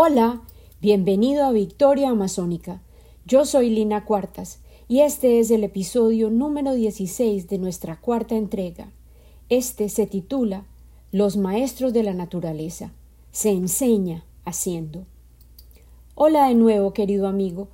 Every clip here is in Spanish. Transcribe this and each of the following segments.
Hola, bienvenido a Victoria Amazónica. Yo soy Lina Cuartas y este es el episodio número 16 de nuestra cuarta entrega. Este se titula Los Maestros de la Naturaleza. Se enseña haciendo. Hola de nuevo, querido amigo.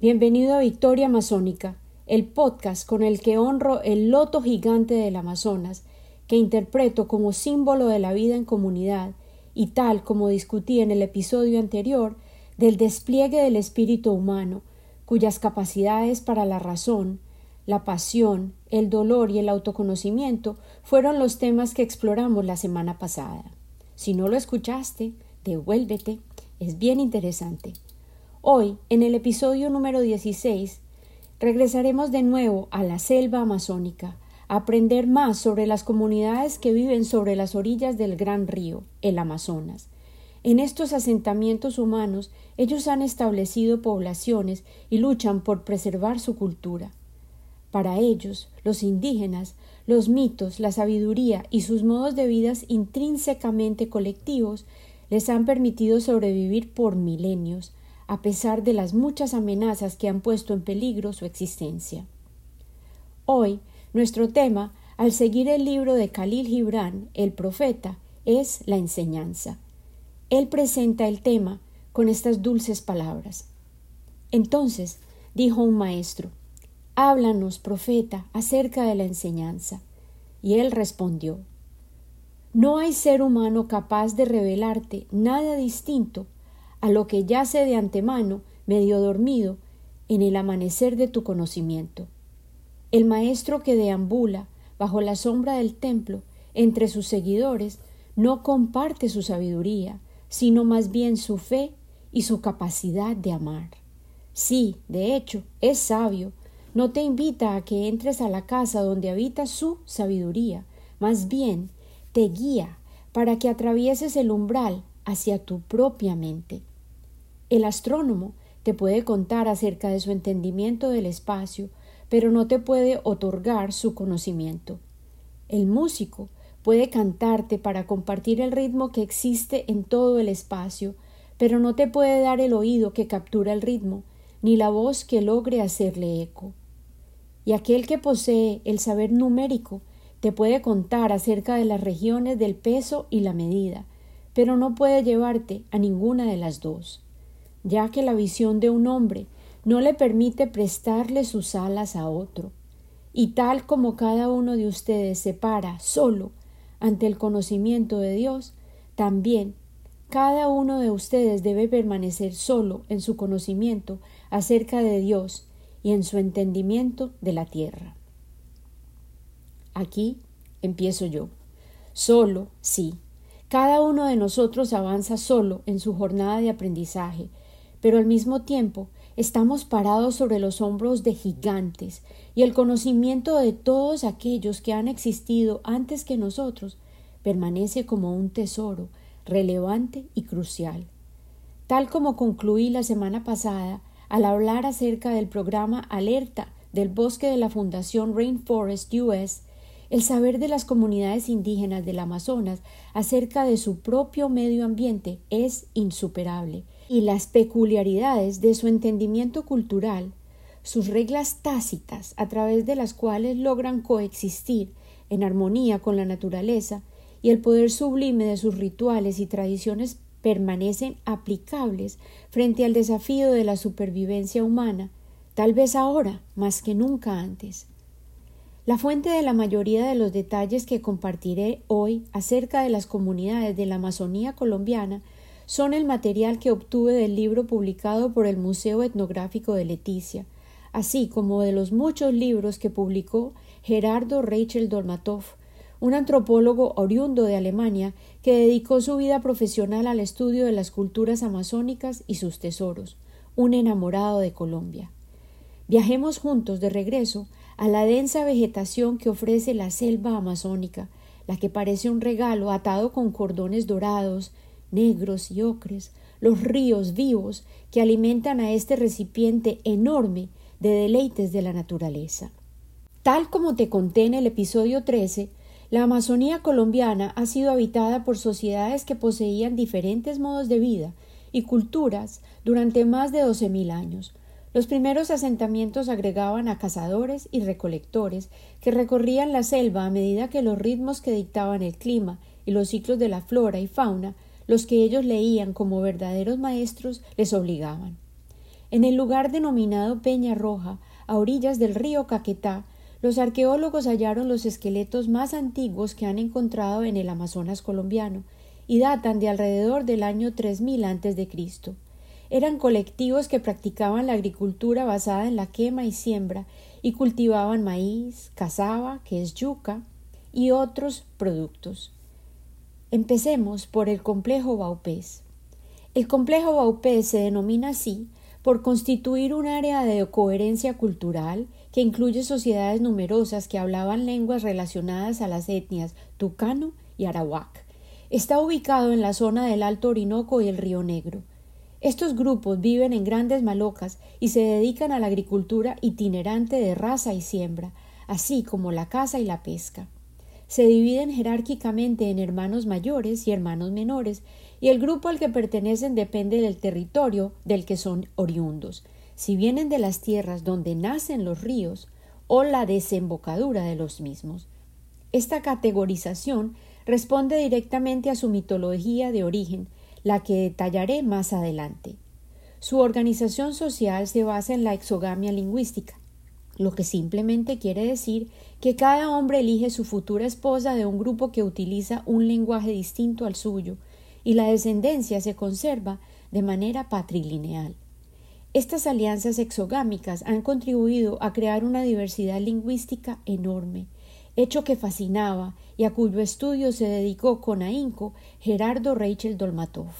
Bienvenido a Victoria Amazónica, el podcast con el que honro el loto gigante del Amazonas, que interpreto como símbolo de la vida en comunidad y tal como discutí en el episodio anterior, del despliegue del espíritu humano, cuyas capacidades para la razón, la pasión, el dolor y el autoconocimiento fueron los temas que exploramos la semana pasada. Si no lo escuchaste, devuélvete, es bien interesante. Hoy, en el episodio número 16, regresaremos de nuevo a la selva amazónica, aprender más sobre las comunidades que viven sobre las orillas del gran río, el Amazonas. En estos asentamientos humanos ellos han establecido poblaciones y luchan por preservar su cultura. Para ellos, los indígenas, los mitos, la sabiduría y sus modos de vida intrínsecamente colectivos les han permitido sobrevivir por milenios, a pesar de las muchas amenazas que han puesto en peligro su existencia. Hoy nuestro tema, al seguir el libro de Khalil Gibran, el profeta, es la enseñanza. Él presenta el tema con estas dulces palabras. Entonces dijo un maestro, Háblanos, profeta, acerca de la enseñanza. Y él respondió, No hay ser humano capaz de revelarte nada distinto a lo que yace de antemano, medio dormido, en el amanecer de tu conocimiento. El maestro que deambula bajo la sombra del templo entre sus seguidores no comparte su sabiduría, sino más bien su fe y su capacidad de amar. Sí, de hecho, es sabio, no te invita a que entres a la casa donde habita su sabiduría, más bien te guía para que atravieses el umbral hacia tu propia mente. El astrónomo te puede contar acerca de su entendimiento del espacio, pero no te puede otorgar su conocimiento. El músico puede cantarte para compartir el ritmo que existe en todo el espacio, pero no te puede dar el oído que captura el ritmo, ni la voz que logre hacerle eco. Y aquel que posee el saber numérico te puede contar acerca de las regiones del peso y la medida, pero no puede llevarte a ninguna de las dos, ya que la visión de un hombre no le permite prestarle sus alas a otro. Y tal como cada uno de ustedes se para solo ante el conocimiento de Dios, también cada uno de ustedes debe permanecer solo en su conocimiento acerca de Dios y en su entendimiento de la tierra. Aquí empiezo yo. Solo, sí. Cada uno de nosotros avanza solo en su jornada de aprendizaje, pero al mismo tiempo Estamos parados sobre los hombros de gigantes, y el conocimiento de todos aquellos que han existido antes que nosotros permanece como un tesoro relevante y crucial. Tal como concluí la semana pasada al hablar acerca del programa Alerta del bosque de la Fundación Rainforest US, el saber de las comunidades indígenas del Amazonas acerca de su propio medio ambiente es insuperable y las peculiaridades de su entendimiento cultural, sus reglas tácitas a través de las cuales logran coexistir en armonía con la naturaleza y el poder sublime de sus rituales y tradiciones permanecen aplicables frente al desafío de la supervivencia humana, tal vez ahora más que nunca antes. La fuente de la mayoría de los detalles que compartiré hoy acerca de las comunidades de la Amazonía colombiana son el material que obtuve del libro publicado por el Museo Etnográfico de Leticia, así como de los muchos libros que publicó Gerardo Rachel Dolmatov, un antropólogo oriundo de Alemania que dedicó su vida profesional al estudio de las culturas amazónicas y sus tesoros, un enamorado de Colombia. Viajemos juntos de regreso a la densa vegetación que ofrece la selva amazónica, la que parece un regalo atado con cordones dorados, negros y ocres, los ríos vivos que alimentan a este recipiente enorme de deleites de la naturaleza. Tal como te conté en el episodio 13, la Amazonía colombiana ha sido habitada por sociedades que poseían diferentes modos de vida y culturas durante más de doce mil años. Los primeros asentamientos agregaban a cazadores y recolectores que recorrían la selva a medida que los ritmos que dictaban el clima y los ciclos de la flora y fauna, los que ellos leían como verdaderos maestros, les obligaban. En el lugar denominado Peña Roja, a orillas del río Caquetá, los arqueólogos hallaron los esqueletos más antiguos que han encontrado en el Amazonas colombiano y datan de alrededor del año 3000 a.C. Eran colectivos que practicaban la agricultura basada en la quema y siembra y cultivaban maíz, cazaba, que es yuca, y otros productos. Empecemos por el complejo Baupés. El complejo Baupés se denomina así por constituir un área de coherencia cultural que incluye sociedades numerosas que hablaban lenguas relacionadas a las etnias tucano y arawak. Está ubicado en la zona del Alto Orinoco y el Río Negro. Estos grupos viven en grandes malocas y se dedican a la agricultura itinerante de raza y siembra, así como la caza y la pesca. Se dividen jerárquicamente en hermanos mayores y hermanos menores, y el grupo al que pertenecen depende del territorio del que son oriundos, si vienen de las tierras donde nacen los ríos o la desembocadura de los mismos. Esta categorización responde directamente a su mitología de origen, la que detallaré más adelante. Su organización social se basa en la exogamia lingüística, lo que simplemente quiere decir que cada hombre elige su futura esposa de un grupo que utiliza un lenguaje distinto al suyo, y la descendencia se conserva de manera patrilineal. Estas alianzas exogámicas han contribuido a crear una diversidad lingüística enorme, hecho que fascinaba y a cuyo estudio se dedicó con ahínco Gerardo Rachel Dolmatov.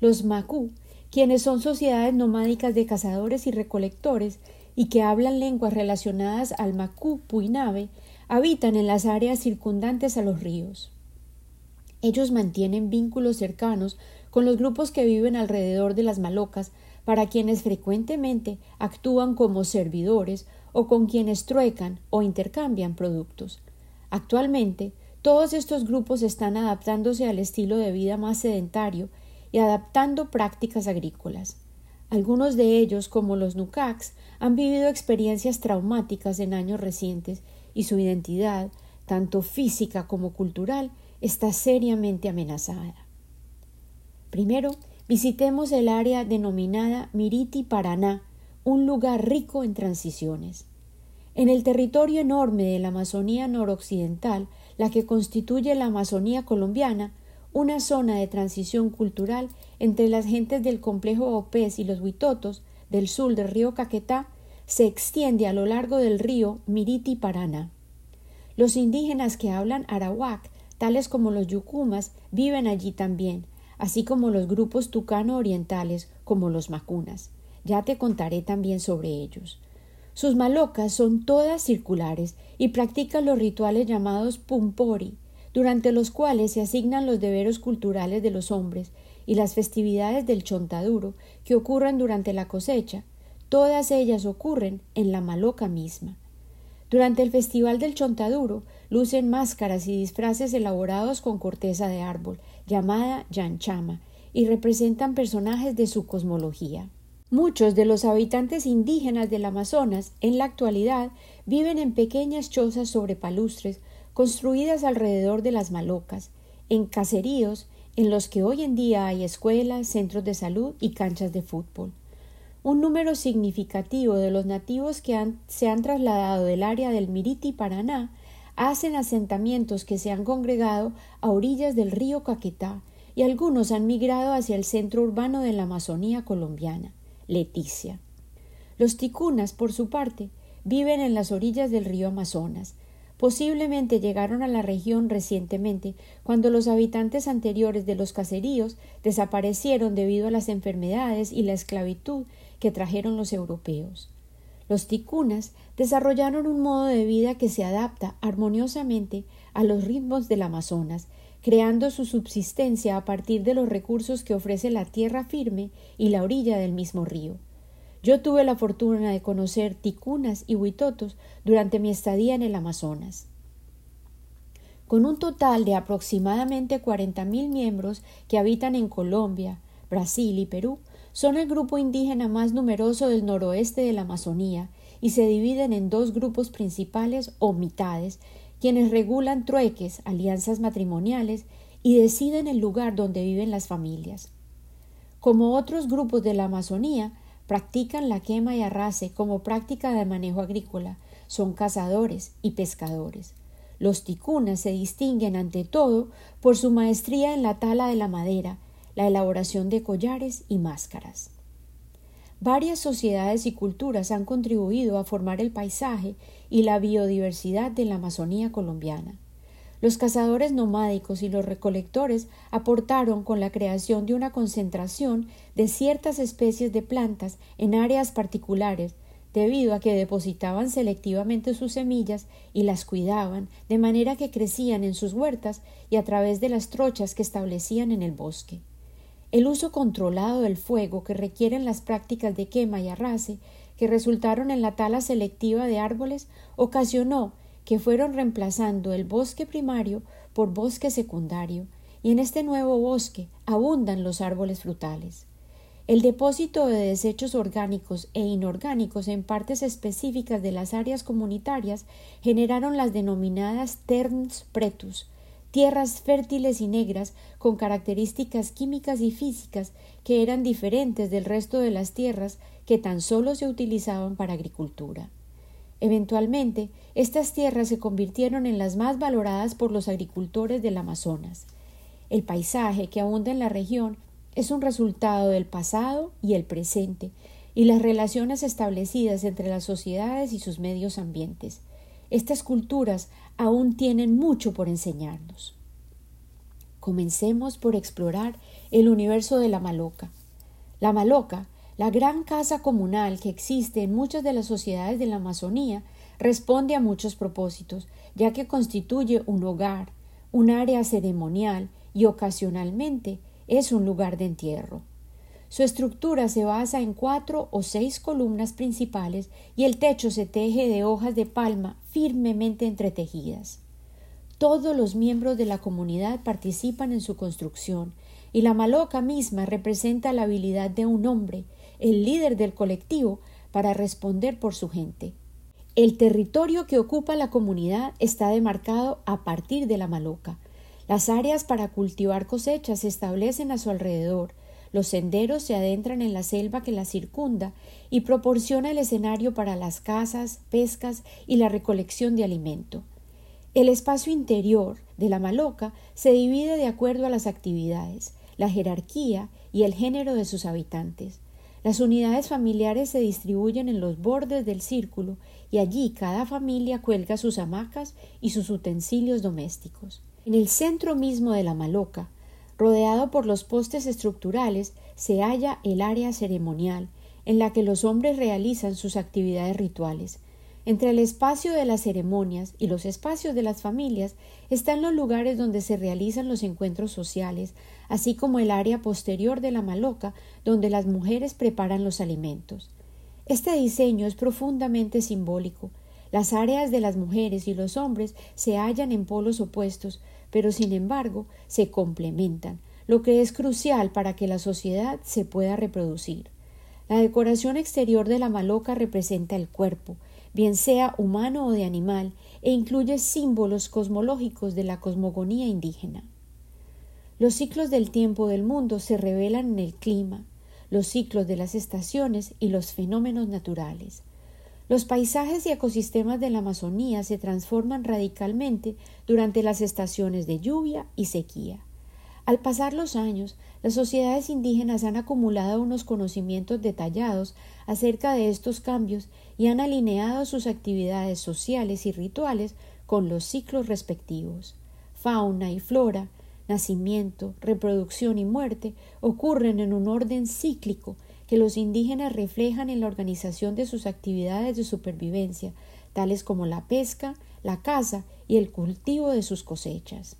Los Macu, quienes son sociedades nomádicas de cazadores y recolectores y que hablan lenguas relacionadas al Macu Puinabe, habitan en las áreas circundantes a los ríos. Ellos mantienen vínculos cercanos con los grupos que viven alrededor de las malocas, para quienes frecuentemente actúan como servidores o con quienes truecan o intercambian productos. Actualmente, todos estos grupos están adaptándose al estilo de vida más sedentario y adaptando prácticas agrícolas. Algunos de ellos, como los Nukaks, han vivido experiencias traumáticas en años recientes y su identidad, tanto física como cultural, está seriamente amenazada. Primero, visitemos el área denominada Miriti Paraná, un lugar rico en transiciones. En el territorio enorme de la Amazonía noroccidental, la que constituye la Amazonía colombiana, una zona de transición cultural entre las gentes del complejo Opés y los Huitotos del sur del río Caquetá, se extiende a lo largo del río Miriti Paraná. Los indígenas que hablan arawak tales como los yucumas, viven allí también, así como los grupos tucano orientales como los macunas. Ya te contaré también sobre ellos. Sus malocas son todas circulares y practican los rituales llamados pumpori, durante los cuales se asignan los deberes culturales de los hombres y las festividades del chontaduro que ocurren durante la cosecha. Todas ellas ocurren en la maloca misma. Durante el Festival del Chontaduro lucen máscaras y disfraces elaborados con corteza de árbol, llamada yanchama, y representan personajes de su cosmología. Muchos de los habitantes indígenas del Amazonas en la actualidad viven en pequeñas chozas sobre palustres construidas alrededor de las malocas, en caseríos en los que hoy en día hay escuelas, centros de salud y canchas de fútbol. Un número significativo de los nativos que se han trasladado del área del Miriti Paraná hacen asentamientos que se han congregado a orillas del río Caquetá y algunos han migrado hacia el centro urbano de la Amazonía colombiana, Leticia. Los ticunas, por su parte, viven en las orillas del río Amazonas. Posiblemente llegaron a la región recientemente, cuando los habitantes anteriores de los caseríos desaparecieron debido a las enfermedades y la esclavitud que trajeron los europeos. Los ticunas desarrollaron un modo de vida que se adapta armoniosamente a los ritmos del Amazonas, creando su subsistencia a partir de los recursos que ofrece la tierra firme y la orilla del mismo río. Yo tuve la fortuna de conocer ticunas y huitotos durante mi estadía en el Amazonas. Con un total de aproximadamente cuarenta mil miembros que habitan en Colombia, Brasil y Perú son el grupo indígena más numeroso del noroeste de la Amazonía y se dividen en dos grupos principales o mitades, quienes regulan trueques, alianzas matrimoniales y deciden el lugar donde viven las familias. Como otros grupos de la Amazonía, practican la quema y arrase como práctica de manejo agrícola, son cazadores y pescadores. Los ticunas se distinguen ante todo por su maestría en la tala de la madera, la elaboración de collares y máscaras. Varias sociedades y culturas han contribuido a formar el paisaje y la biodiversidad de la Amazonía colombiana. Los cazadores nomádicos y los recolectores aportaron con la creación de una concentración de ciertas especies de plantas en áreas particulares, debido a que depositaban selectivamente sus semillas y las cuidaban, de manera que crecían en sus huertas y a través de las trochas que establecían en el bosque. El uso controlado del fuego que requieren las prácticas de quema y arrase, que resultaron en la tala selectiva de árboles, ocasionó que fueron reemplazando el bosque primario por bosque secundario, y en este nuevo bosque abundan los árboles frutales. El depósito de desechos orgánicos e inorgánicos en partes específicas de las áreas comunitarias generaron las denominadas terns pretus, tierras fértiles y negras con características químicas y físicas que eran diferentes del resto de las tierras que tan solo se utilizaban para agricultura. Eventualmente, estas tierras se convirtieron en las más valoradas por los agricultores del Amazonas. El paisaje que abunda en la región es un resultado del pasado y el presente, y las relaciones establecidas entre las sociedades y sus medios ambientes. Estas culturas aún tienen mucho por enseñarnos. Comencemos por explorar el universo de la maloca. La maloca la gran casa comunal que existe en muchas de las sociedades de la Amazonía responde a muchos propósitos, ya que constituye un hogar, un área ceremonial y ocasionalmente es un lugar de entierro. Su estructura se basa en cuatro o seis columnas principales y el techo se teje de hojas de palma firmemente entretejidas. Todos los miembros de la comunidad participan en su construcción, y la maloca misma representa la habilidad de un hombre el líder del colectivo, para responder por su gente. El territorio que ocupa la comunidad está demarcado a partir de la maloca. Las áreas para cultivar cosechas se establecen a su alrededor, los senderos se adentran en la selva que la circunda y proporciona el escenario para las cazas, pescas y la recolección de alimento. El espacio interior de la maloca se divide de acuerdo a las actividades, la jerarquía y el género de sus habitantes. Las unidades familiares se distribuyen en los bordes del círculo y allí cada familia cuelga sus hamacas y sus utensilios domésticos. En el centro mismo de la maloca, rodeado por los postes estructurales, se halla el área ceremonial, en la que los hombres realizan sus actividades rituales, entre el espacio de las ceremonias y los espacios de las familias están los lugares donde se realizan los encuentros sociales, así como el área posterior de la maloca donde las mujeres preparan los alimentos. Este diseño es profundamente simbólico. Las áreas de las mujeres y los hombres se hallan en polos opuestos, pero sin embargo se complementan, lo que es crucial para que la sociedad se pueda reproducir. La decoración exterior de la maloca representa el cuerpo, bien sea humano o de animal, e incluye símbolos cosmológicos de la cosmogonía indígena. Los ciclos del tiempo del mundo se revelan en el clima, los ciclos de las estaciones y los fenómenos naturales. Los paisajes y ecosistemas de la Amazonía se transforman radicalmente durante las estaciones de lluvia y sequía. Al pasar los años, las sociedades indígenas han acumulado unos conocimientos detallados acerca de estos cambios y han alineado sus actividades sociales y rituales con los ciclos respectivos. Fauna y flora, nacimiento, reproducción y muerte ocurren en un orden cíclico que los indígenas reflejan en la organización de sus actividades de supervivencia, tales como la pesca, la caza y el cultivo de sus cosechas.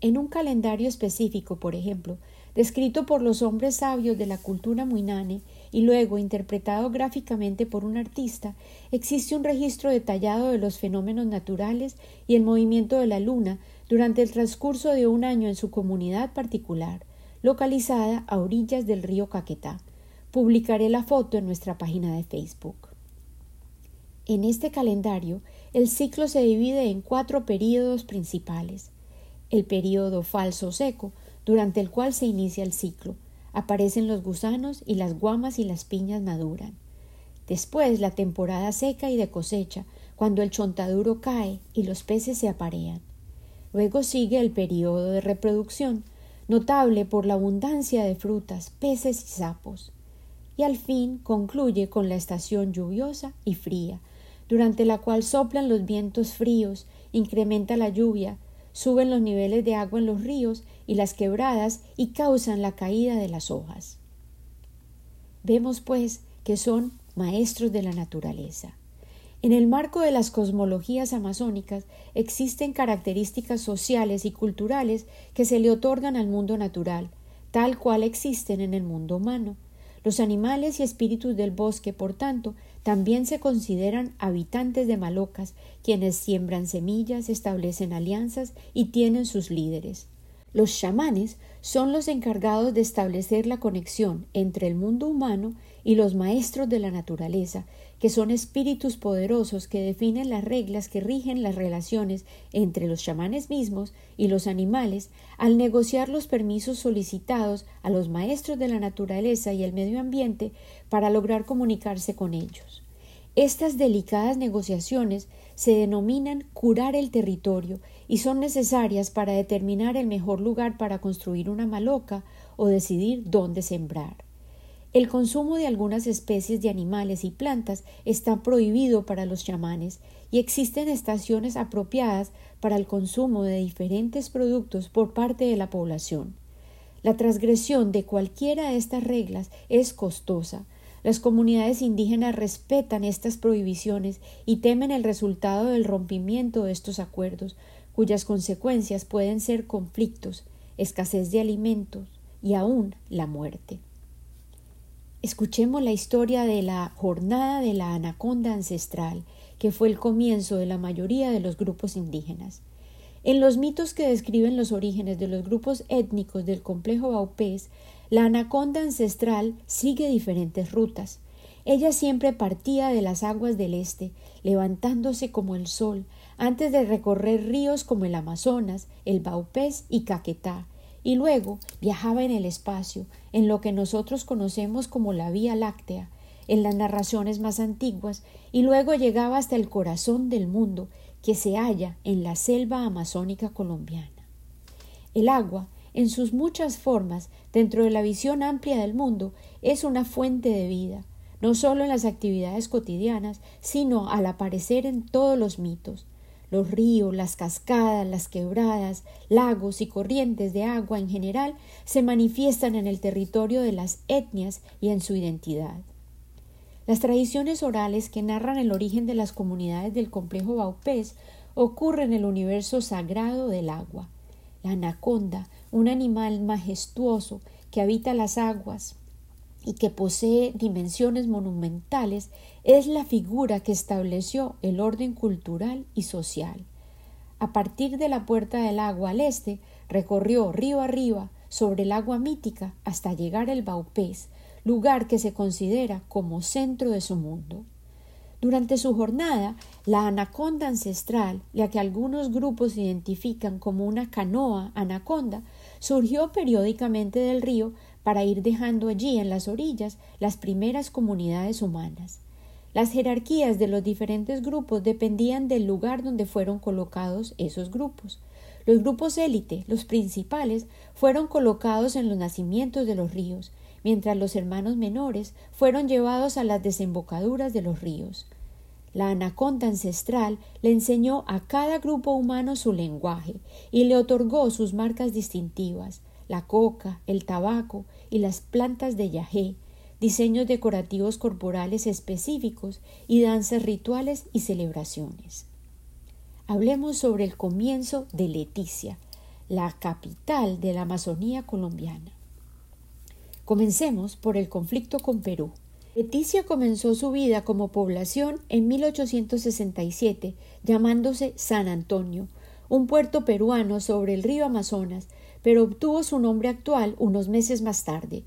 En un calendario específico, por ejemplo, descrito por los hombres sabios de la cultura muinane y luego interpretado gráficamente por un artista, existe un registro detallado de los fenómenos naturales y el movimiento de la luna durante el transcurso de un año en su comunidad particular, localizada a orillas del río Caquetá. Publicaré la foto en nuestra página de Facebook. En este calendario, el ciclo se divide en cuatro períodos principales. El período falso seco, durante el cual se inicia el ciclo. Aparecen los gusanos y las guamas y las piñas maduran. Después la temporada seca y de cosecha, cuando el chontaduro cae y los peces se aparean. Luego sigue el período de reproducción, notable por la abundancia de frutas, peces y sapos. Y al fin concluye con la estación lluviosa y fría, durante la cual soplan los vientos fríos, incrementa la lluvia, suben los niveles de agua en los ríos y las quebradas y causan la caída de las hojas. Vemos, pues, que son maestros de la naturaleza. En el marco de las cosmologías amazónicas existen características sociales y culturales que se le otorgan al mundo natural, tal cual existen en el mundo humano. Los animales y espíritus del bosque, por tanto, también se consideran habitantes de Malocas, quienes siembran semillas, establecen alianzas y tienen sus líderes. Los chamanes son los encargados de establecer la conexión entre el mundo humano y los maestros de la naturaleza, que son espíritus poderosos que definen las reglas que rigen las relaciones entre los chamanes mismos y los animales al negociar los permisos solicitados a los maestros de la naturaleza y el medio ambiente para lograr comunicarse con ellos. Estas delicadas negociaciones se denominan curar el territorio y son necesarias para determinar el mejor lugar para construir una maloca o decidir dónde sembrar. El consumo de algunas especies de animales y plantas está prohibido para los chamanes y existen estaciones apropiadas para el consumo de diferentes productos por parte de la población. La transgresión de cualquiera de estas reglas es costosa. Las comunidades indígenas respetan estas prohibiciones y temen el resultado del rompimiento de estos acuerdos, cuyas consecuencias pueden ser conflictos, escasez de alimentos y aún la muerte. Escuchemos la historia de la jornada de la anaconda ancestral, que fue el comienzo de la mayoría de los grupos indígenas. En los mitos que describen los orígenes de los grupos étnicos del complejo Baupés, la anaconda ancestral sigue diferentes rutas. Ella siempre partía de las aguas del este, levantándose como el sol, antes de recorrer ríos como el Amazonas, el Baupés y Caquetá, y luego viajaba en el espacio, en lo que nosotros conocemos como la Vía Láctea, en las narraciones más antiguas, y luego llegaba hasta el corazón del mundo, que se halla en la selva amazónica colombiana. El agua, en sus muchas formas, dentro de la visión amplia del mundo, es una fuente de vida, no solo en las actividades cotidianas, sino al aparecer en todos los mitos, los ríos, las cascadas, las quebradas, lagos y corrientes de agua en general se manifiestan en el territorio de las etnias y en su identidad. Las tradiciones orales que narran el origen de las comunidades del complejo Baupés ocurren en el universo sagrado del agua. La anaconda, un animal majestuoso que habita las aguas, y que posee dimensiones monumentales, es la figura que estableció el orden cultural y social. A partir de la Puerta del Agua al este, recorrió río arriba sobre el agua mítica hasta llegar al Baupés, lugar que se considera como centro de su mundo. Durante su jornada, la anaconda ancestral, la que algunos grupos identifican como una canoa anaconda, surgió periódicamente del río para ir dejando allí en las orillas las primeras comunidades humanas. Las jerarquías de los diferentes grupos dependían del lugar donde fueron colocados esos grupos. Los grupos élite, los principales, fueron colocados en los nacimientos de los ríos, mientras los hermanos menores fueron llevados a las desembocaduras de los ríos. La anaconda ancestral le enseñó a cada grupo humano su lenguaje y le otorgó sus marcas distintivas, la coca, el tabaco y las plantas de yagé, diseños decorativos corporales específicos y danzas rituales y celebraciones. Hablemos sobre el comienzo de Leticia, la capital de la Amazonía colombiana. Comencemos por el conflicto con Perú. Leticia comenzó su vida como población en 1867, llamándose San Antonio, un puerto peruano sobre el río Amazonas, pero obtuvo su nombre actual unos meses más tarde.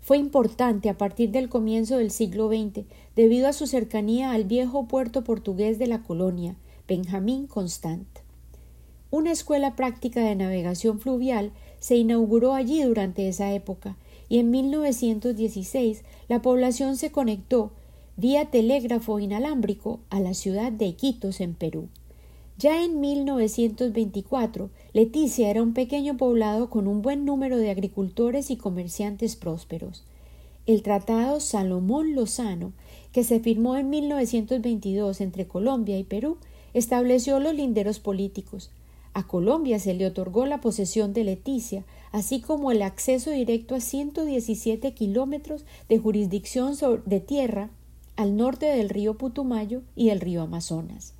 Fue importante a partir del comienzo del siglo XX debido a su cercanía al viejo puerto portugués de la colonia, Benjamín Constant. Una escuela práctica de navegación fluvial se inauguró allí durante esa época y en 1916 la población se conectó vía telégrafo inalámbrico a la ciudad de Iquitos en Perú. Ya en 1924, Leticia era un pequeño poblado con un buen número de agricultores y comerciantes prósperos. El Tratado Salomón Lozano, que se firmó en 1922 entre Colombia y Perú, estableció los linderos políticos. A Colombia se le otorgó la posesión de Leticia, así como el acceso directo a 117 kilómetros de jurisdicción de tierra al norte del río Putumayo y el río Amazonas.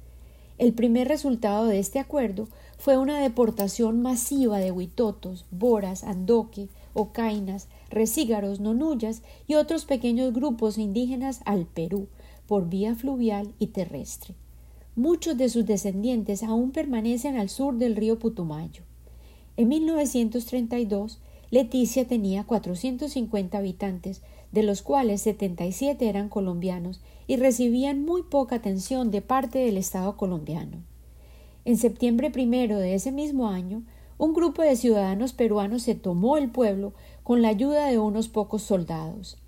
El primer resultado de este acuerdo fue una deportación masiva de huitotos, boras, andoque, ocainas, recígaros, nonullas y otros pequeños grupos indígenas al Perú por vía fluvial y terrestre. Muchos de sus descendientes aún permanecen al sur del río Putumayo. En 1932, Leticia tenía 450 habitantes, de los cuales 77 eran colombianos y recibían muy poca atención de parte del Estado colombiano. En septiembre primero de ese mismo año, un grupo de ciudadanos peruanos se tomó el pueblo con la ayuda de unos pocos soldados.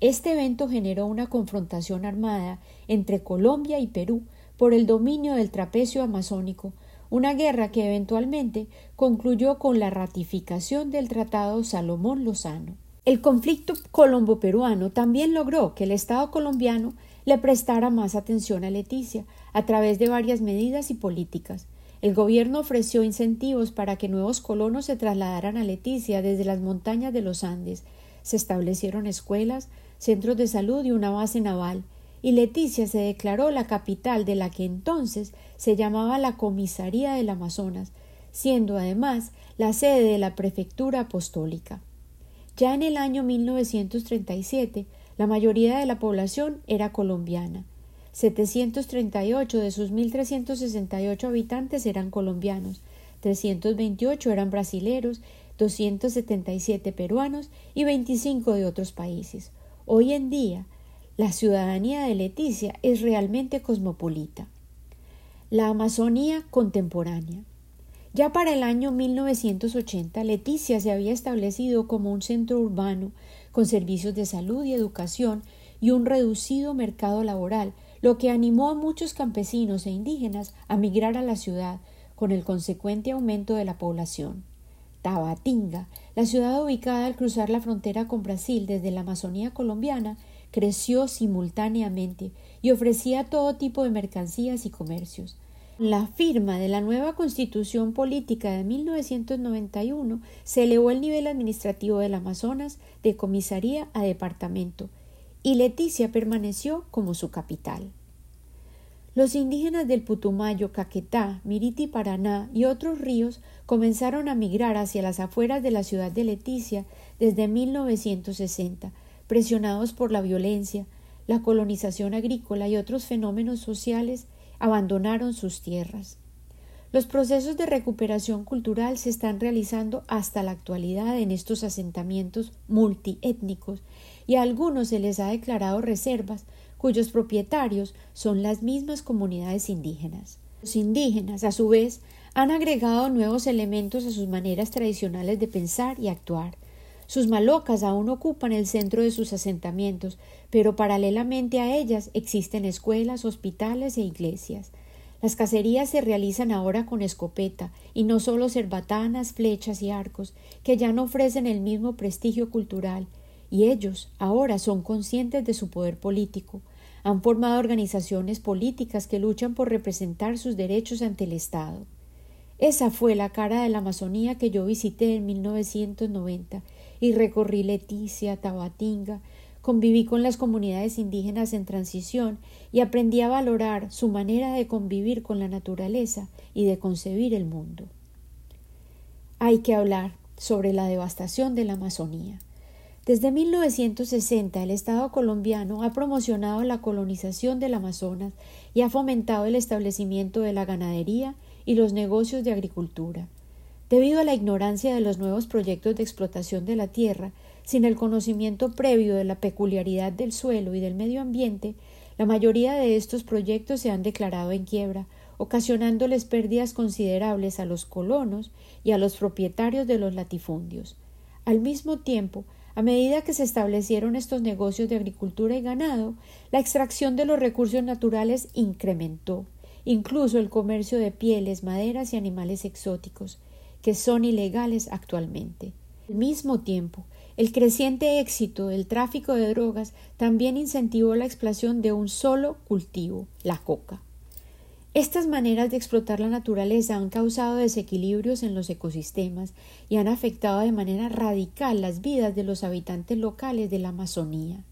Este evento generó una confrontación armada entre Colombia y Perú por el dominio del trapecio amazónico, una guerra que eventualmente concluyó con la ratificación del Tratado Salomón Lozano. El conflicto colombo-peruano también logró que el Estado colombiano le prestara más atención a Leticia a través de varias medidas y políticas. El gobierno ofreció incentivos para que nuevos colonos se trasladaran a Leticia desde las montañas de los Andes. Se establecieron escuelas, centros de salud y una base naval, y Leticia se declaró la capital de la que entonces se llamaba la Comisaría del Amazonas, siendo además la sede de la prefectura apostólica. Ya en el año 1937, la mayoría de la población era colombiana. 738 de sus 1.368 habitantes eran colombianos, 328 eran brasileros, 277 peruanos y 25 de otros países. Hoy en día, la ciudadanía de Leticia es realmente cosmopolita. La Amazonía contemporánea. Ya para el año 1980, Leticia se había establecido como un centro urbano con servicios de salud y educación y un reducido mercado laboral, lo que animó a muchos campesinos e indígenas a migrar a la ciudad, con el consecuente aumento de la población. Tabatinga, la ciudad ubicada al cruzar la frontera con Brasil desde la Amazonía colombiana, creció simultáneamente y ofrecía todo tipo de mercancías y comercios. La firma de la nueva Constitución Política de 1991 se elevó el nivel administrativo del Amazonas de comisaría a departamento y Leticia permaneció como su capital. Los indígenas del Putumayo, Caquetá, Miriti, Paraná y otros ríos comenzaron a migrar hacia las afueras de la ciudad de Leticia desde 1960, presionados por la violencia, la colonización agrícola y otros fenómenos sociales abandonaron sus tierras. Los procesos de recuperación cultural se están realizando hasta la actualidad en estos asentamientos multiétnicos y a algunos se les ha declarado reservas cuyos propietarios son las mismas comunidades indígenas. Los indígenas, a su vez, han agregado nuevos elementos a sus maneras tradicionales de pensar y actuar. Sus malocas aún ocupan el centro de sus asentamientos, pero paralelamente a ellas existen escuelas, hospitales e iglesias. Las cacerías se realizan ahora con escopeta, y no solo cerbatanas, flechas y arcos, que ya no ofrecen el mismo prestigio cultural, y ellos ahora son conscientes de su poder político. Han formado organizaciones políticas que luchan por representar sus derechos ante el Estado. Esa fue la cara de la Amazonía que yo visité en 1990 y recorrí Leticia, Tabatinga, conviví con las comunidades indígenas en transición y aprendí a valorar su manera de convivir con la naturaleza y de concebir el mundo. Hay que hablar sobre la devastación de la Amazonía. Desde 1960 el Estado colombiano ha promocionado la colonización del Amazonas y ha fomentado el establecimiento de la ganadería y los negocios de agricultura. Debido a la ignorancia de los nuevos proyectos de explotación de la tierra, sin el conocimiento previo de la peculiaridad del suelo y del medio ambiente, la mayoría de estos proyectos se han declarado en quiebra, ocasionándoles pérdidas considerables a los colonos y a los propietarios de los latifundios. Al mismo tiempo, a medida que se establecieron estos negocios de agricultura y ganado, la extracción de los recursos naturales incrementó, incluso el comercio de pieles, maderas y animales exóticos, que son ilegales actualmente. Al mismo tiempo, el creciente éxito del tráfico de drogas también incentivó la explotación de un solo cultivo, la coca. Estas maneras de explotar la naturaleza han causado desequilibrios en los ecosistemas y han afectado de manera radical las vidas de los habitantes locales de la Amazonía.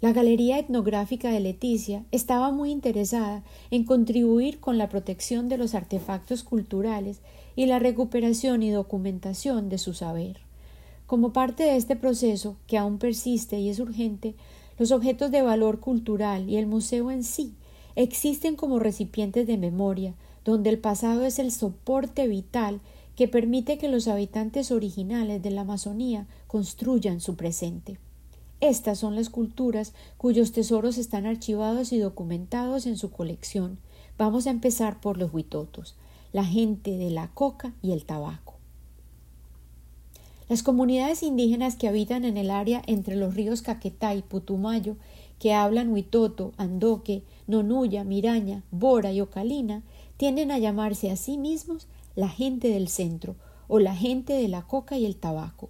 La Galería Etnográfica de Leticia estaba muy interesada en contribuir con la protección de los artefactos culturales y la recuperación y documentación de su saber. Como parte de este proceso, que aún persiste y es urgente, los objetos de valor cultural y el museo en sí existen como recipientes de memoria, donde el pasado es el soporte vital que permite que los habitantes originales de la Amazonía construyan su presente. Estas son las culturas cuyos tesoros están archivados y documentados en su colección. Vamos a empezar por los huitotos, la gente de la coca y el tabaco. Las comunidades indígenas que habitan en el área entre los ríos Caquetá y Putumayo, que hablan huitoto, andoque, nonuya, miraña, bora y ocalina, tienden a llamarse a sí mismos la gente del centro o la gente de la coca y el tabaco.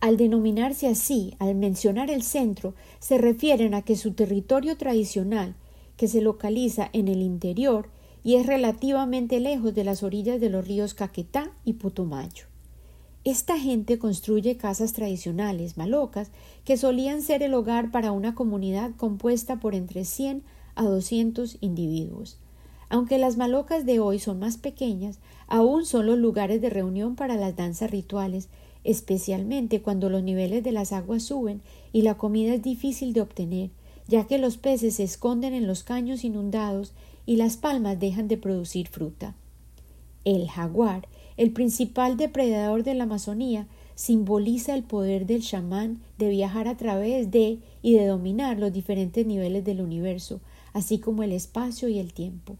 Al denominarse así, al mencionar el centro, se refieren a que su territorio tradicional, que se localiza en el interior y es relativamente lejos de las orillas de los ríos Caquetá y Putumayo. Esta gente construye casas tradicionales, malocas, que solían ser el hogar para una comunidad compuesta por entre 100 a 200 individuos. Aunque las malocas de hoy son más pequeñas, aún son los lugares de reunión para las danzas rituales, especialmente cuando los niveles de las aguas suben y la comida es difícil de obtener, ya que los peces se esconden en los caños inundados y las palmas dejan de producir fruta. El jaguar el principal depredador de la Amazonía simboliza el poder del chamán de viajar a través de y de dominar los diferentes niveles del universo, así como el espacio y el tiempo.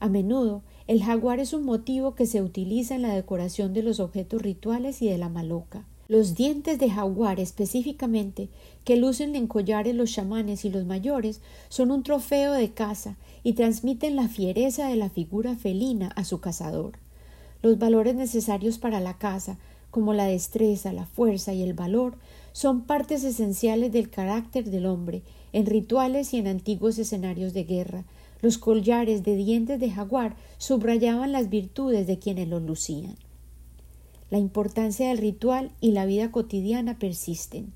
A menudo, el jaguar es un motivo que se utiliza en la decoración de los objetos rituales y de la maloca. Los dientes de jaguar específicamente, que lucen en collares los chamanes y los mayores, son un trofeo de caza y transmiten la fiereza de la figura felina a su cazador. Los valores necesarios para la caza, como la destreza, la fuerza y el valor, son partes esenciales del carácter del hombre, en rituales y en antiguos escenarios de guerra. Los collares de dientes de jaguar subrayaban las virtudes de quienes los lucían. La importancia del ritual y la vida cotidiana persisten.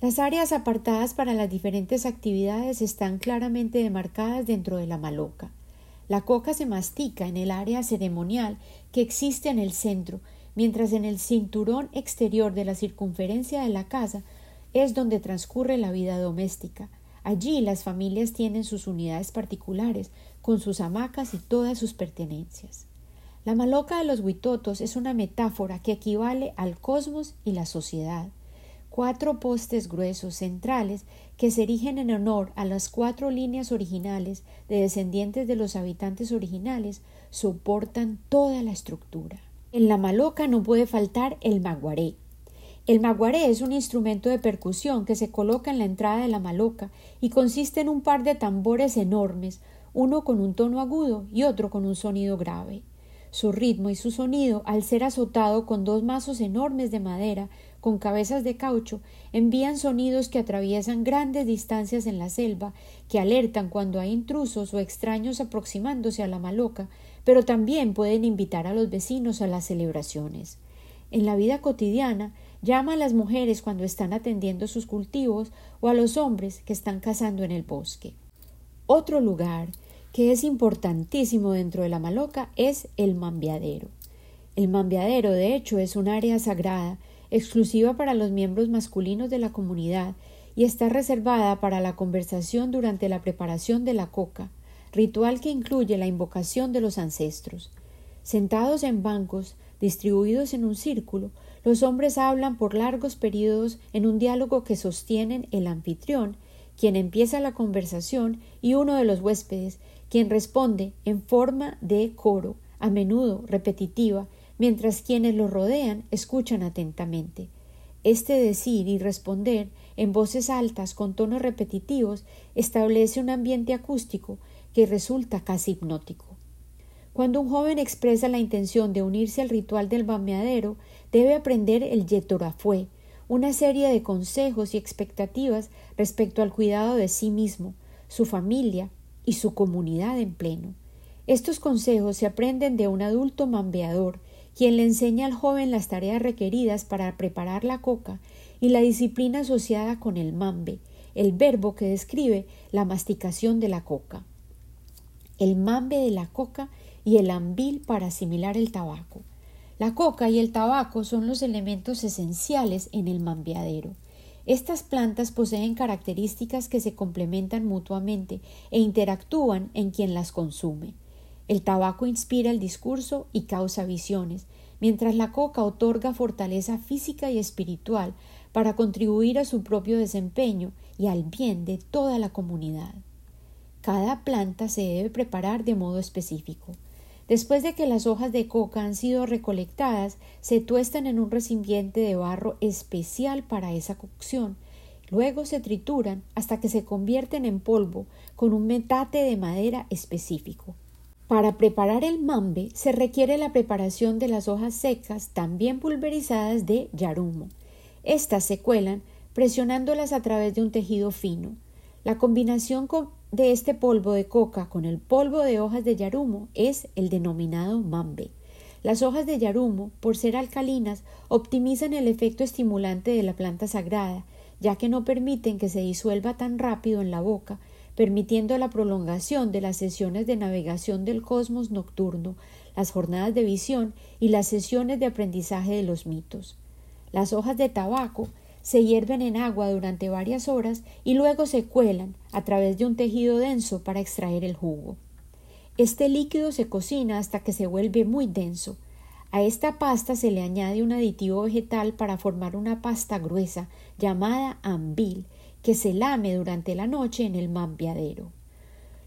Las áreas apartadas para las diferentes actividades están claramente demarcadas dentro de la maloca. La coca se mastica en el área ceremonial que existe en el centro, mientras en el cinturón exterior de la circunferencia de la casa es donde transcurre la vida doméstica. Allí las familias tienen sus unidades particulares, con sus hamacas y todas sus pertenencias. La maloca de los huitotos es una metáfora que equivale al cosmos y la sociedad cuatro postes gruesos centrales que se erigen en honor a las cuatro líneas originales de descendientes de los habitantes originales soportan toda la estructura. En la maloca no puede faltar el maguaré. El maguaré es un instrumento de percusión que se coloca en la entrada de la maloca y consiste en un par de tambores enormes, uno con un tono agudo y otro con un sonido grave. Su ritmo y su sonido, al ser azotado con dos mazos enormes de madera, con cabezas de caucho, envían sonidos que atraviesan grandes distancias en la selva, que alertan cuando hay intrusos o extraños aproximándose a la maloca, pero también pueden invitar a los vecinos a las celebraciones. En la vida cotidiana, llama a las mujeres cuando están atendiendo sus cultivos o a los hombres que están cazando en el bosque. Otro lugar que es importantísimo dentro de la maloca es el mambiadero. El mambiadero, de hecho, es un área sagrada exclusiva para los miembros masculinos de la comunidad y está reservada para la conversación durante la preparación de la coca, ritual que incluye la invocación de los ancestros. Sentados en bancos, distribuidos en un círculo, los hombres hablan por largos periodos en un diálogo que sostienen el anfitrión, quien empieza la conversación, y uno de los huéspedes, quien responde en forma de coro, a menudo repetitiva, mientras quienes lo rodean escuchan atentamente. Este decir y responder en voces altas con tonos repetitivos establece un ambiente acústico que resulta casi hipnótico. Cuando un joven expresa la intención de unirse al ritual del bameadero, debe aprender el yetorafue, una serie de consejos y expectativas respecto al cuidado de sí mismo, su familia y su comunidad en pleno. Estos consejos se aprenden de un adulto mambeador, quien le enseña al joven las tareas requeridas para preparar la coca y la disciplina asociada con el mambe, el verbo que describe la masticación de la coca. El mambe de la coca y el ambil para asimilar el tabaco. La coca y el tabaco son los elementos esenciales en el mambeadero. Estas plantas poseen características que se complementan mutuamente e interactúan en quien las consume. El tabaco inspira el discurso y causa visiones, mientras la coca otorga fortaleza física y espiritual para contribuir a su propio desempeño y al bien de toda la comunidad. Cada planta se debe preparar de modo específico. Después de que las hojas de coca han sido recolectadas, se tuestan en un recipiente de barro especial para esa cocción. Luego se trituran hasta que se convierten en polvo con un metate de madera específico. Para preparar el mambe se requiere la preparación de las hojas secas, también pulverizadas de yarumo. Estas se cuelan presionándolas a través de un tejido fino. La combinación de este polvo de coca con el polvo de hojas de yarumo es el denominado mambe. Las hojas de yarumo, por ser alcalinas, optimizan el efecto estimulante de la planta sagrada, ya que no permiten que se disuelva tan rápido en la boca, permitiendo la prolongación de las sesiones de navegación del cosmos nocturno, las jornadas de visión y las sesiones de aprendizaje de los mitos. Las hojas de tabaco se hierven en agua durante varias horas y luego se cuelan a través de un tejido denso para extraer el jugo. Este líquido se cocina hasta que se vuelve muy denso. A esta pasta se le añade un aditivo vegetal para formar una pasta gruesa llamada ambil que se lame durante la noche en el mampiadero.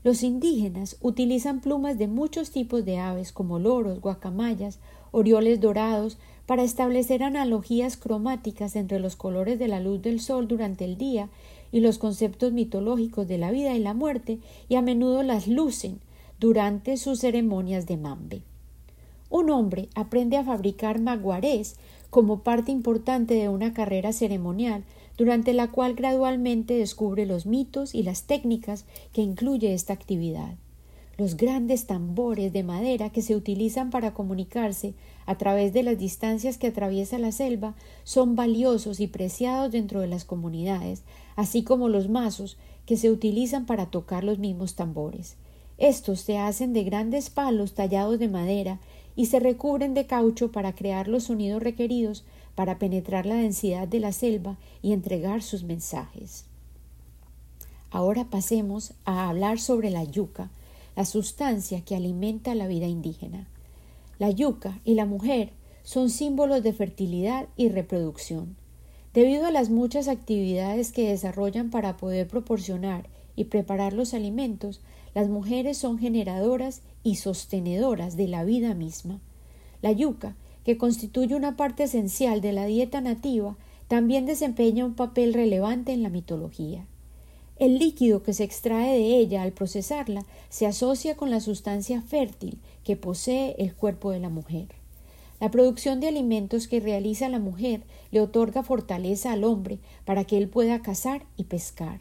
Los indígenas utilizan plumas de muchos tipos de aves como loros, guacamayas, orioles dorados, para establecer analogías cromáticas entre los colores de la luz del sol durante el día y los conceptos mitológicos de la vida y la muerte, y a menudo las lucen durante sus ceremonias de mambe. Un hombre aprende a fabricar maguarés como parte importante de una carrera ceremonial, durante la cual gradualmente descubre los mitos y las técnicas que incluye esta actividad los grandes tambores de madera que se utilizan para comunicarse a través de las distancias que atraviesa la selva son valiosos y preciados dentro de las comunidades, así como los mazos que se utilizan para tocar los mismos tambores. Estos se hacen de grandes palos tallados de madera y se recubren de caucho para crear los sonidos requeridos para penetrar la densidad de la selva y entregar sus mensajes. Ahora pasemos a hablar sobre la yuca, la sustancia que alimenta la vida indígena. La yuca y la mujer son símbolos de fertilidad y reproducción. Debido a las muchas actividades que desarrollan para poder proporcionar y preparar los alimentos, las mujeres son generadoras y sostenedoras de la vida misma. La yuca, que constituye una parte esencial de la dieta nativa, también desempeña un papel relevante en la mitología. El líquido que se extrae de ella al procesarla se asocia con la sustancia fértil que posee el cuerpo de la mujer. La producción de alimentos que realiza la mujer le otorga fortaleza al hombre para que él pueda cazar y pescar.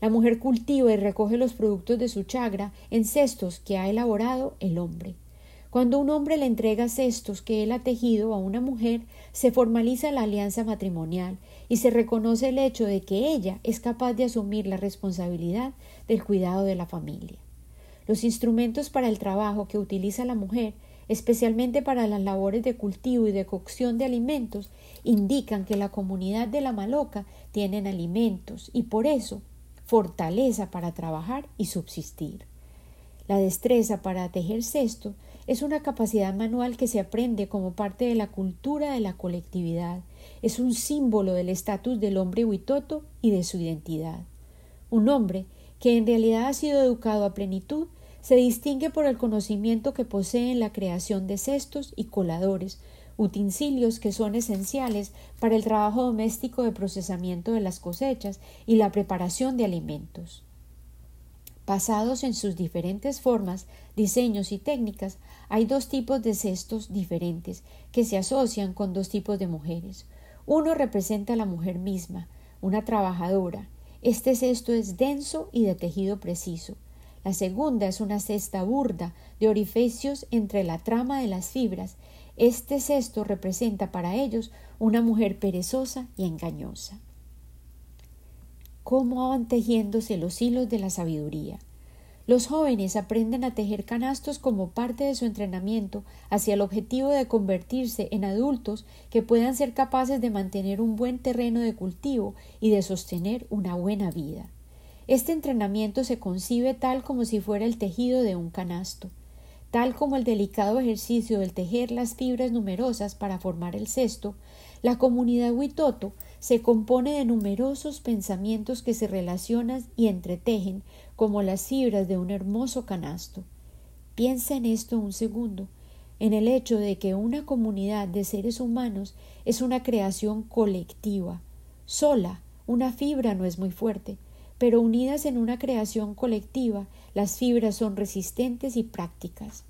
La mujer cultiva y recoge los productos de su chagra en cestos que ha elaborado el hombre. Cuando un hombre le entrega cestos que él ha tejido a una mujer, se formaliza la alianza matrimonial y se reconoce el hecho de que ella es capaz de asumir la responsabilidad del cuidado de la familia. Los instrumentos para el trabajo que utiliza la mujer, especialmente para las labores de cultivo y de cocción de alimentos, indican que la comunidad de la maloca tienen alimentos y por eso fortaleza para trabajar y subsistir. La destreza para tejer cesto es una capacidad manual que se aprende como parte de la cultura de la colectividad. Es un símbolo del estatus del hombre huitoto y de su identidad. Un hombre que en realidad ha sido educado a plenitud se distingue por el conocimiento que posee en la creación de cestos y coladores, utensilios que son esenciales para el trabajo doméstico de procesamiento de las cosechas y la preparación de alimentos. Basados en sus diferentes formas, diseños y técnicas, hay dos tipos de cestos diferentes que se asocian con dos tipos de mujeres. Uno representa a la mujer misma, una trabajadora. Este cesto es denso y de tejido preciso. La segunda es una cesta burda, de orificios entre la trama de las fibras. Este cesto representa para ellos una mujer perezosa y engañosa cómo van tejiéndose los hilos de la sabiduría. Los jóvenes aprenden a tejer canastos como parte de su entrenamiento hacia el objetivo de convertirse en adultos que puedan ser capaces de mantener un buen terreno de cultivo y de sostener una buena vida. Este entrenamiento se concibe tal como si fuera el tejido de un canasto, tal como el delicado ejercicio del tejer las fibras numerosas para formar el cesto, la comunidad Huitoto se compone de numerosos pensamientos que se relacionan y entretejen como las fibras de un hermoso canasto. Piensa en esto un segundo, en el hecho de que una comunidad de seres humanos es una creación colectiva. Sola, una fibra no es muy fuerte, pero unidas en una creación colectiva, las fibras son resistentes y prácticas.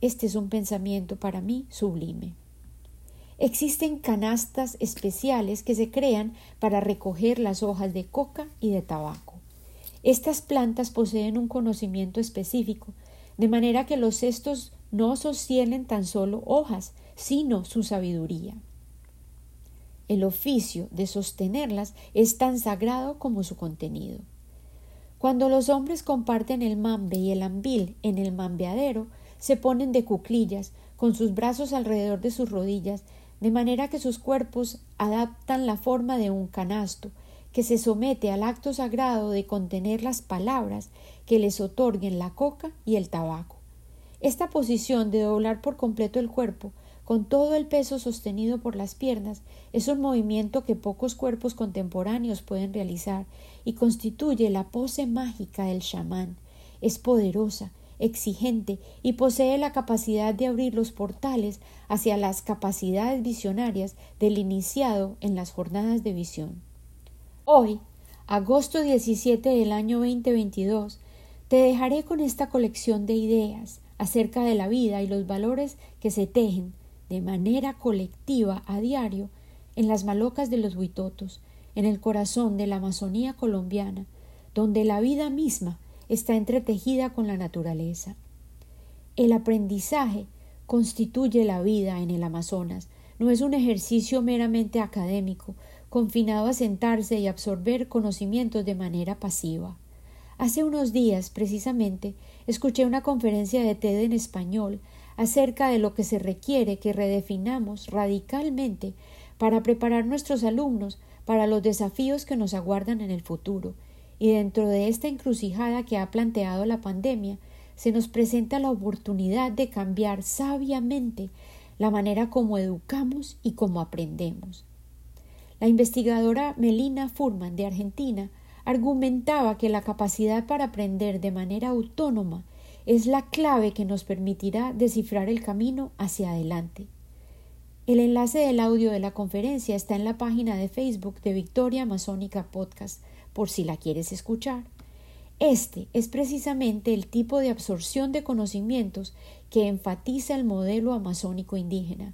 Este es un pensamiento para mí sublime. Existen canastas especiales que se crean para recoger las hojas de coca y de tabaco. Estas plantas poseen un conocimiento específico, de manera que los cestos no sostienen tan solo hojas, sino su sabiduría. El oficio de sostenerlas es tan sagrado como su contenido. Cuando los hombres comparten el mambe y el ambil en el mambeadero, se ponen de cuclillas, con sus brazos alrededor de sus rodillas, de manera que sus cuerpos adaptan la forma de un canasto, que se somete al acto sagrado de contener las palabras que les otorguen la coca y el tabaco. Esta posición de doblar por completo el cuerpo, con todo el peso sostenido por las piernas, es un movimiento que pocos cuerpos contemporáneos pueden realizar y constituye la pose mágica del chamán. Es poderosa, exigente y posee la capacidad de abrir los portales hacia las capacidades visionarias del iniciado en las jornadas de visión. Hoy, agosto 17 del año 2022, te dejaré con esta colección de ideas acerca de la vida y los valores que se tejen de manera colectiva a diario en las malocas de los huitotos, en el corazón de la Amazonía colombiana, donde la vida misma está entretejida con la naturaleza. El aprendizaje constituye la vida en el Amazonas, no es un ejercicio meramente académico, confinado a sentarse y absorber conocimientos de manera pasiva. Hace unos días, precisamente, escuché una conferencia de TED en español acerca de lo que se requiere que redefinamos radicalmente para preparar nuestros alumnos para los desafíos que nos aguardan en el futuro, y dentro de esta encrucijada que ha planteado la pandemia, se nos presenta la oportunidad de cambiar sabiamente la manera como educamos y como aprendemos. La investigadora Melina Furman de Argentina argumentaba que la capacidad para aprender de manera autónoma es la clave que nos permitirá descifrar el camino hacia adelante. El enlace del audio de la conferencia está en la página de Facebook de Victoria Amazónica Podcast por si la quieres escuchar. Este es precisamente el tipo de absorción de conocimientos que enfatiza el modelo amazónico indígena.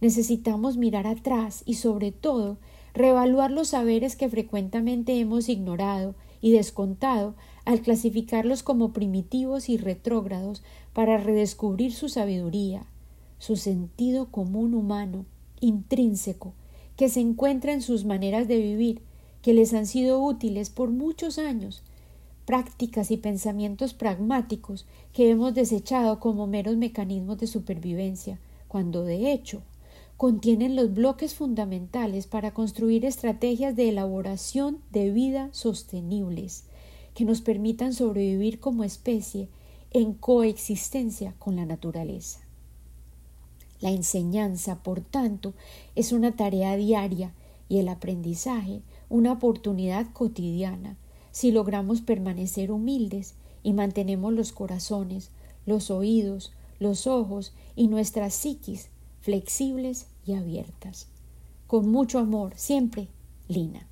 Necesitamos mirar atrás y sobre todo reevaluar los saberes que frecuentemente hemos ignorado y descontado al clasificarlos como primitivos y retrógrados para redescubrir su sabiduría, su sentido común humano, intrínseco, que se encuentra en sus maneras de vivir que les han sido útiles por muchos años, prácticas y pensamientos pragmáticos que hemos desechado como meros mecanismos de supervivencia, cuando de hecho contienen los bloques fundamentales para construir estrategias de elaboración de vida sostenibles, que nos permitan sobrevivir como especie en coexistencia con la naturaleza. La enseñanza, por tanto, es una tarea diaria y el aprendizaje una oportunidad cotidiana si logramos permanecer humildes y mantenemos los corazones, los oídos, los ojos y nuestras psiquis flexibles y abiertas. Con mucho amor, siempre, Lina.